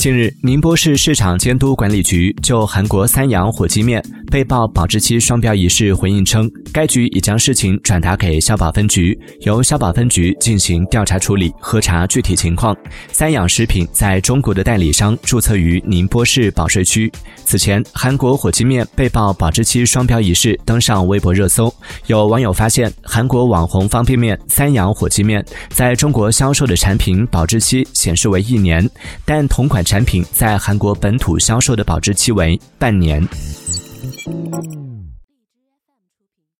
近日，宁波市市场监督管理局就韩国三洋火鸡面被曝保质期双标一事回应称，该局已将事情转达给消保分局，由消保分局进行调查处理，核查具体情况。三养食品在中国的代理商注册于宁波市保税区。此前，韩国火鸡面被曝保质期双标一事登上微博热搜，有网友发现，韩国网红方便面三养火鸡面在中国销售的产品保质期显示为一年，但同款。产品在韩国本土销售的保质期为半年。Mm-hmm.